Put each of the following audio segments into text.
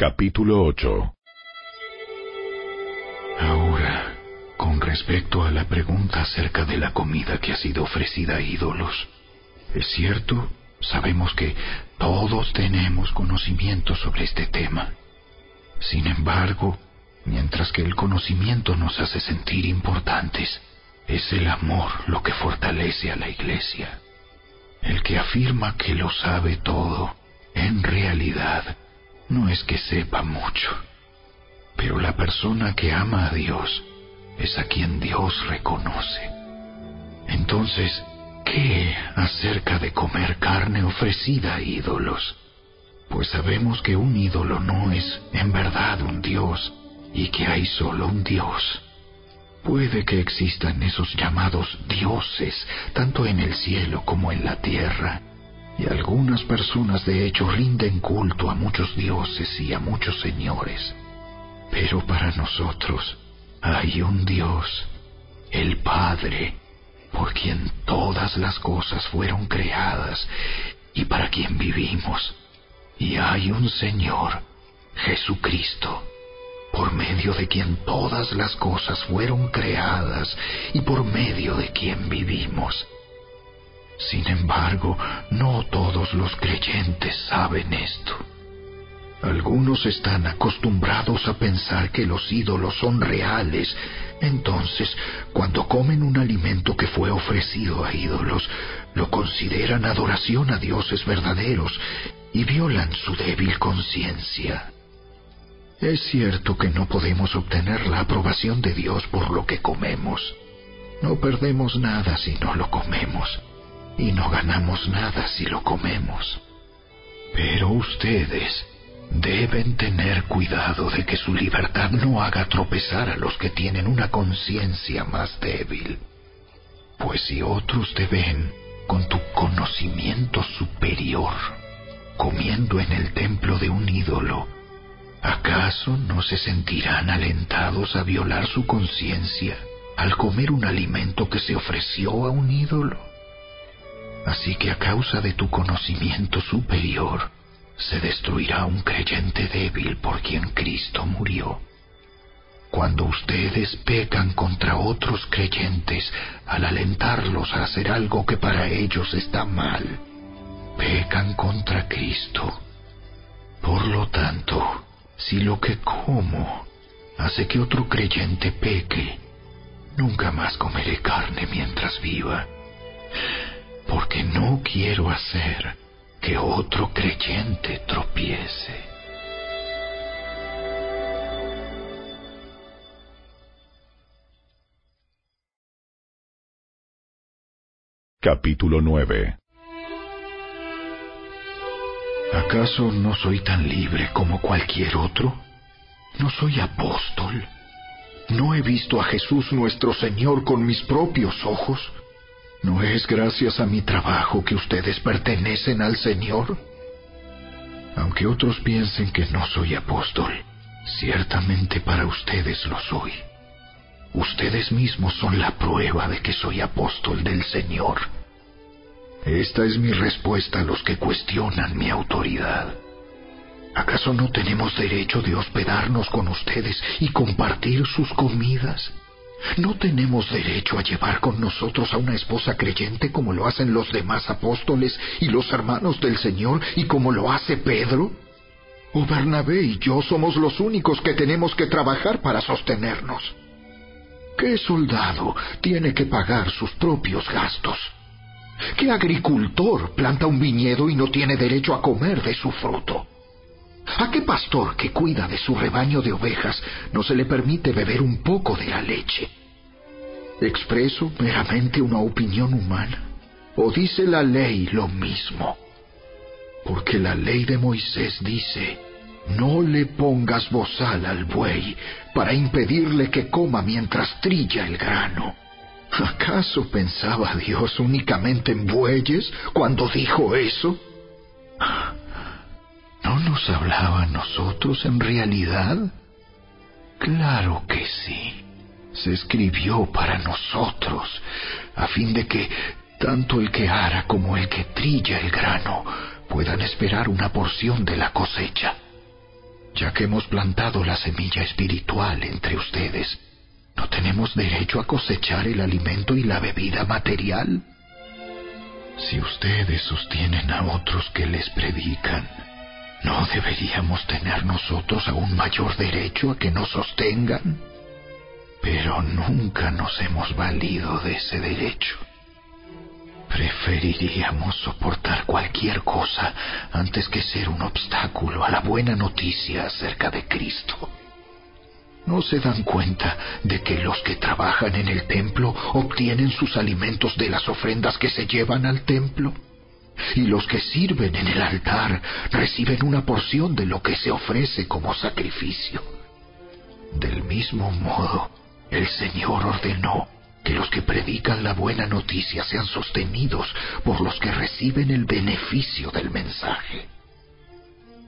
Capítulo 8 Ahora, con respecto a la pregunta acerca de la comida que ha sido ofrecida a ídolos, es cierto, sabemos que todos tenemos conocimiento sobre este tema. Sin embargo, mientras que el conocimiento nos hace sentir importantes, es el amor lo que fortalece a la iglesia. El que afirma que lo sabe todo, en realidad, no es que sepa mucho, pero la persona que ama a Dios es a quien Dios reconoce. Entonces, ¿qué acerca de comer carne ofrecida a ídolos? Pues sabemos que un ídolo no es en verdad un Dios y que hay solo un Dios. Puede que existan esos llamados dioses, tanto en el cielo como en la tierra, y algunas personas de hecho rinden culto a muchos dioses y a muchos señores. Pero para nosotros hay un Dios, el Padre, por quien todas las cosas fueron creadas y para quien vivimos. Y hay un Señor, Jesucristo, por medio de quien todas las cosas fueron creadas y por medio de quien vivimos. Sin embargo, no todos los creyentes saben esto. Algunos están acostumbrados a pensar que los ídolos son reales. Entonces, cuando comen un alimento que fue ofrecido a ídolos, lo consideran adoración a dioses verdaderos y violan su débil conciencia. Es cierto que no podemos obtener la aprobación de Dios por lo que comemos. No perdemos nada si no lo comemos y no ganamos nada si lo comemos. Pero ustedes deben tener cuidado de que su libertad no haga tropezar a los que tienen una conciencia más débil. Pues si otros te ven con tu conocimiento superior, comiendo en el templo de un ídolo, ¿Acaso no se sentirán alentados a violar su conciencia al comer un alimento que se ofreció a un ídolo? Así que a causa de tu conocimiento superior, se destruirá un creyente débil por quien Cristo murió. Cuando ustedes pecan contra otros creyentes al alentarlos a hacer algo que para ellos está mal, pecan contra Cristo. Por lo tanto, si lo que como hace que otro creyente peque, nunca más comeré carne mientras viva, porque no quiero hacer que otro creyente tropiece. Capítulo 9 ¿Acaso no soy tan libre como cualquier otro? ¿No soy apóstol? ¿No he visto a Jesús nuestro Señor con mis propios ojos? ¿No es gracias a mi trabajo que ustedes pertenecen al Señor? Aunque otros piensen que no soy apóstol, ciertamente para ustedes lo soy. Ustedes mismos son la prueba de que soy apóstol del Señor. Esta es mi respuesta a los que cuestionan mi autoridad. ¿Acaso no tenemos derecho de hospedarnos con ustedes y compartir sus comidas? ¿No tenemos derecho a llevar con nosotros a una esposa creyente como lo hacen los demás apóstoles y los hermanos del Señor y como lo hace Pedro? ¿O Bernabé y yo somos los únicos que tenemos que trabajar para sostenernos? ¿Qué soldado tiene que pagar sus propios gastos? ¿Qué agricultor planta un viñedo y no tiene derecho a comer de su fruto? ¿A qué pastor que cuida de su rebaño de ovejas no se le permite beber un poco de la leche? ¿Expreso meramente una opinión humana? ¿O dice la ley lo mismo? Porque la ley de Moisés dice, no le pongas bozal al buey para impedirle que coma mientras trilla el grano. ¿Acaso pensaba Dios únicamente en bueyes cuando dijo eso? ¿No nos hablaba a nosotros en realidad? Claro que sí. Se escribió para nosotros, a fin de que tanto el que ara como el que trilla el grano puedan esperar una porción de la cosecha. ya que hemos plantado la semilla espiritual entre ustedes, ¿no tenemos derecho a cosechar el alimento y la bebida material? Si ustedes sostienen a otros que les predican, ¿no deberíamos tener nosotros aún mayor derecho a que nos sostengan? Pero nunca nos hemos valido de ese derecho. Preferiríamos soportar cualquier cosa antes que ser un obstáculo a la buena noticia acerca de Cristo. ¿No se dan cuenta de que los que trabajan en el templo obtienen sus alimentos de las ofrendas que se llevan al templo? Y los que sirven en el altar reciben una porción de lo que se ofrece como sacrificio. Del mismo modo, el Señor ordenó que los que predican la buena noticia sean sostenidos por los que reciben el beneficio del mensaje.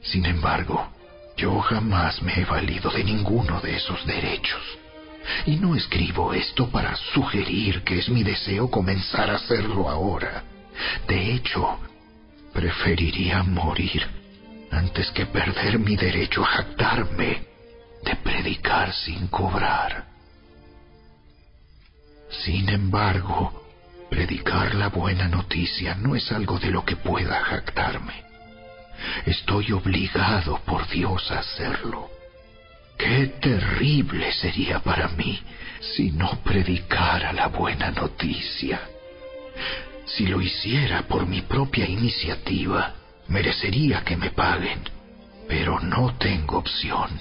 Sin embargo, yo jamás me he valido de ninguno de esos derechos. Y no escribo esto para sugerir que es mi deseo comenzar a hacerlo ahora. De hecho, preferiría morir antes que perder mi derecho a jactarme de predicar sin cobrar. Sin embargo, predicar la buena noticia no es algo de lo que pueda jactarme. Estoy obligado por Dios a hacerlo. Qué terrible sería para mí si no predicara la buena noticia. Si lo hiciera por mi propia iniciativa, merecería que me paguen, pero no tengo opción,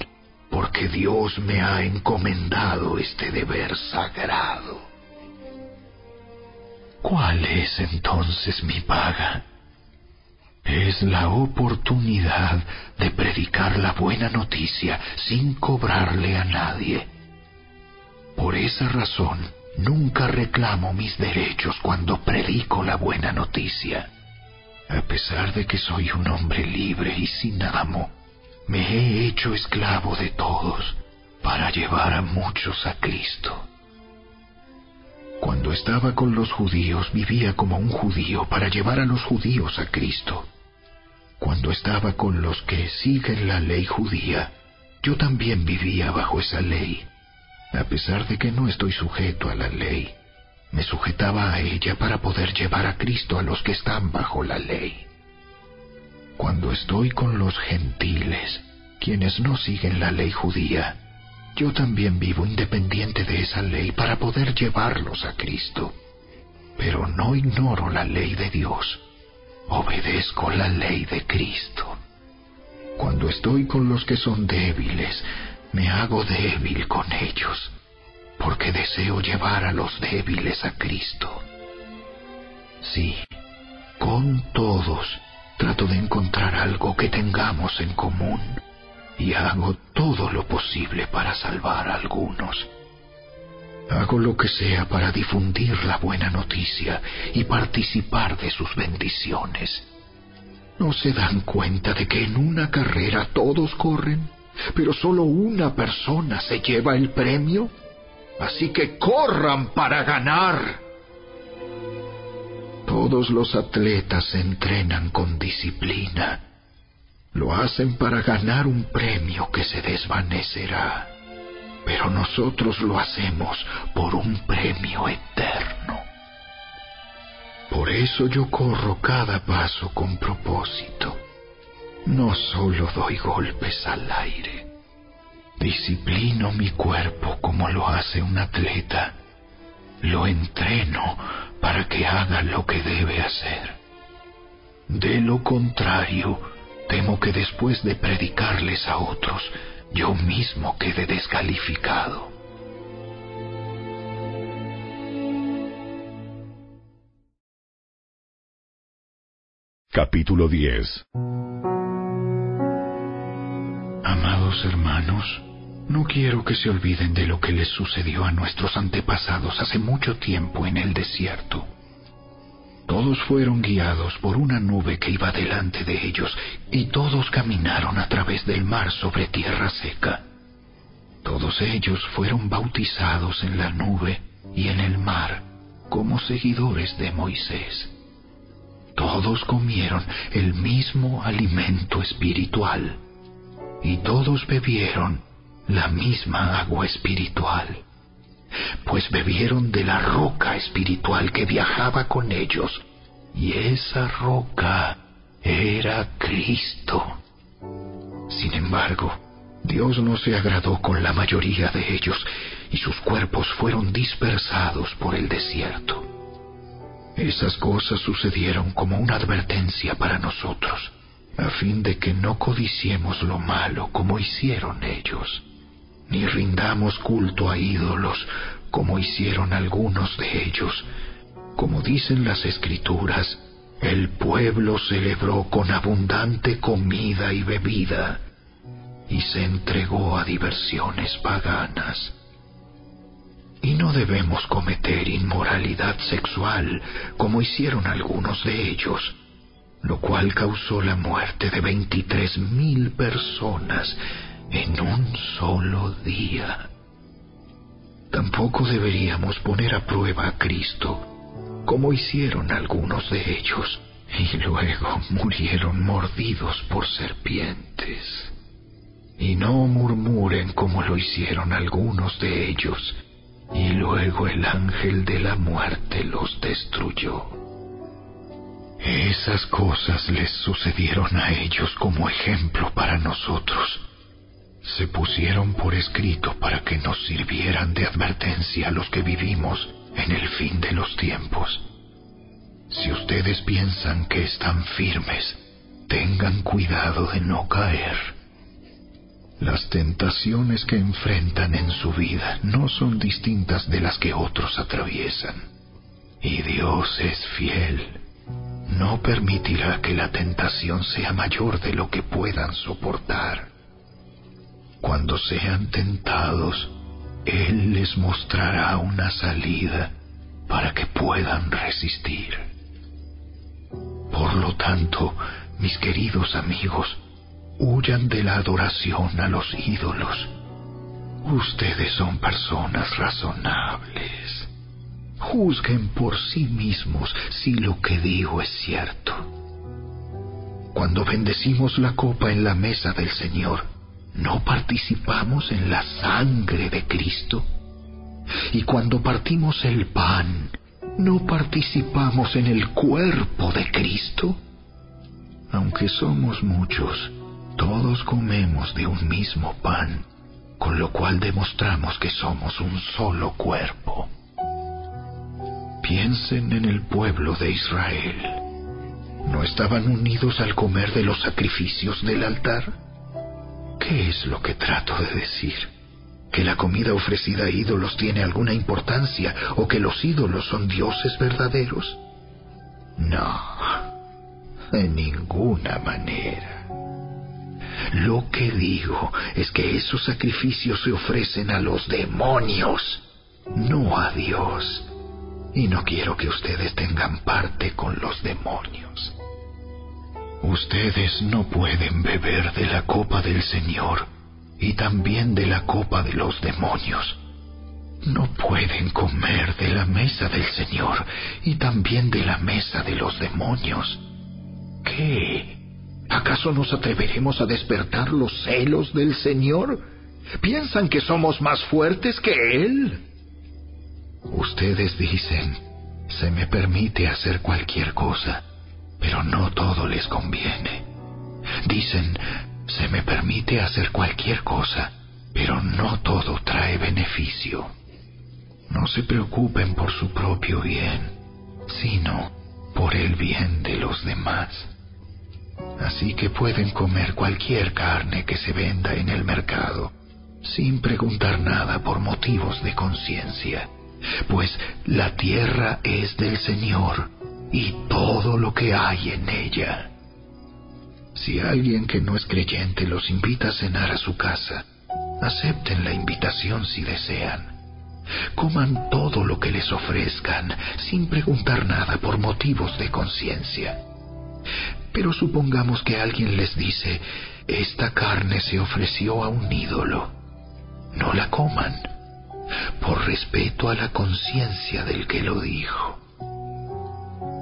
porque Dios me ha encomendado este deber sagrado. ¿Cuál es entonces mi paga? Es la oportunidad de predicar la buena noticia sin cobrarle a nadie. Por esa razón, nunca reclamo mis derechos cuando predico la buena noticia. A pesar de que soy un hombre libre y sin amo, me he hecho esclavo de todos para llevar a muchos a Cristo. Cuando estaba con los judíos vivía como un judío para llevar a los judíos a Cristo. Cuando estaba con los que siguen la ley judía, yo también vivía bajo esa ley. A pesar de que no estoy sujeto a la ley, me sujetaba a ella para poder llevar a Cristo a los que están bajo la ley. Cuando estoy con los gentiles, quienes no siguen la ley judía, yo también vivo independiente de esa ley para poder llevarlos a Cristo. Pero no ignoro la ley de Dios. Obedezco la ley de Cristo. Cuando estoy con los que son débiles, me hago débil con ellos, porque deseo llevar a los débiles a Cristo. Sí, con todos trato de encontrar algo que tengamos en común y hago todo lo posible para salvar a algunos. Hago lo que sea para difundir la buena noticia y participar de sus bendiciones. ¿No se dan cuenta de que en una carrera todos corren, pero solo una persona se lleva el premio? Así que corran para ganar. Todos los atletas entrenan con disciplina lo hacen para ganar un premio que se desvanecerá, pero nosotros lo hacemos por un premio eterno. Por eso yo corro cada paso con propósito. No solo doy golpes al aire, disciplino mi cuerpo como lo hace un atleta. Lo entreno para que haga lo que debe hacer. De lo contrario, Temo que después de predicarles a otros, yo mismo quede descalificado. Capítulo 10 Hermanos, no quiero que se olviden de lo que les sucedió a nuestros antepasados hace mucho tiempo en el desierto todos fueron guiados por una nube que iba delante de ellos y todos caminaron a través del mar sobre tierra seca. Todos ellos fueron bautizados en la nube y en el mar como seguidores de Moisés. Todos comieron el mismo alimento espiritual. Y todos bebieron la misma agua espiritual, pues bebieron de la roca espiritual que viajaba con ellos, y esa roca era Cristo. Sin embargo, Dios no se agradó con la mayoría de ellos y sus cuerpos fueron dispersados por el desierto. Esas cosas sucedieron como una advertencia para nosotros, a fin de que no codiciemos lo malo como hicieron ellos, ni rindamos culto a ídolos como hicieron algunos de ellos. Como dicen las escrituras, el pueblo celebró con abundante comida y bebida y se entregó a diversiones paganas. Y no debemos cometer inmoralidad sexual como hicieron algunos de ellos, lo cual causó la muerte de veintitrés mil personas en un solo día. Tampoco deberíamos poner a prueba a Cristo, como hicieron algunos de ellos, y luego murieron mordidos por serpientes. Y no murmuren como lo hicieron algunos de ellos, y luego el ángel de la muerte los destruyó. Esas cosas les sucedieron a ellos como ejemplo para nosotros. Se pusieron por escrito para que nos sirvieran de advertencia a los que vivimos en el fin de los tiempos. Si ustedes piensan que están firmes, tengan cuidado de no caer. Las tentaciones que enfrentan en su vida no son distintas de las que otros atraviesan. Y Dios es fiel. No permitirá que la tentación sea mayor de lo que puedan soportar. Cuando sean tentados, Él les mostrará una salida para que puedan resistir. Por lo tanto, mis queridos amigos, huyan de la adoración a los ídolos. Ustedes son personas razonables. Juzguen por sí mismos si lo que digo es cierto. Cuando bendecimos la copa en la mesa del Señor, ¿no participamos en la sangre de Cristo? Y cuando partimos el pan, ¿no participamos en el cuerpo de Cristo? Aunque somos muchos, todos comemos de un mismo pan, con lo cual demostramos que somos un solo cuerpo. Piensen en el pueblo de Israel. ¿No estaban unidos al comer de los sacrificios del altar? ¿Qué es lo que trato de decir? ¿Que la comida ofrecida a ídolos tiene alguna importancia o que los ídolos son dioses verdaderos? No, de ninguna manera. Lo que digo es que esos sacrificios se ofrecen a los demonios, no a Dios. Y no quiero que ustedes tengan parte con los demonios. Ustedes no pueden beber de la copa del Señor y también de la copa de los demonios. No pueden comer de la mesa del Señor y también de la mesa de los demonios. ¿Qué? ¿Acaso nos atreveremos a despertar los celos del Señor? ¿Piensan que somos más fuertes que Él? Ustedes dicen, se me permite hacer cualquier cosa, pero no todo les conviene. Dicen, se me permite hacer cualquier cosa, pero no todo trae beneficio. No se preocupen por su propio bien, sino por el bien de los demás así que pueden comer cualquier carne que se venda en el mercado, sin preguntar nada por motivos de conciencia, pues la tierra es del Señor y todo lo que hay en ella. Si alguien que no es creyente los invita a cenar a su casa, acepten la invitación si desean. Coman todo lo que les ofrezcan sin preguntar nada por motivos de conciencia. Pero supongamos que alguien les dice, esta carne se ofreció a un ídolo. No la coman, por respeto a la conciencia del que lo dijo.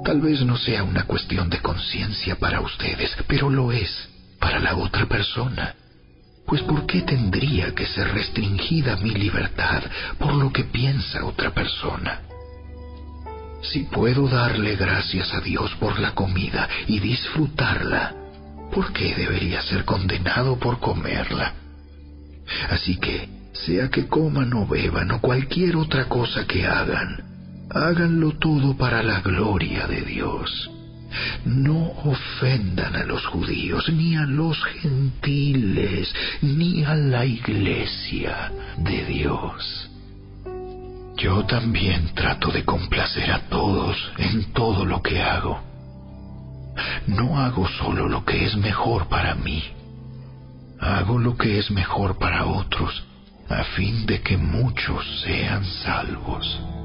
Tal vez no sea una cuestión de conciencia para ustedes, pero lo es para la otra persona. Pues ¿por qué tendría que ser restringida mi libertad por lo que piensa otra persona? Si puedo darle gracias a Dios por la comida y disfrutarla, ¿por qué debería ser condenado por comerla? Así que, sea que coman o beban o cualquier otra cosa que hagan, háganlo todo para la gloria de Dios. No ofendan a los judíos, ni a los gentiles, ni a la iglesia de Dios. Yo también trato de complacer a todos en todo lo que hago. No hago solo lo que es mejor para mí, hago lo que es mejor para otros, a fin de que muchos sean salvos.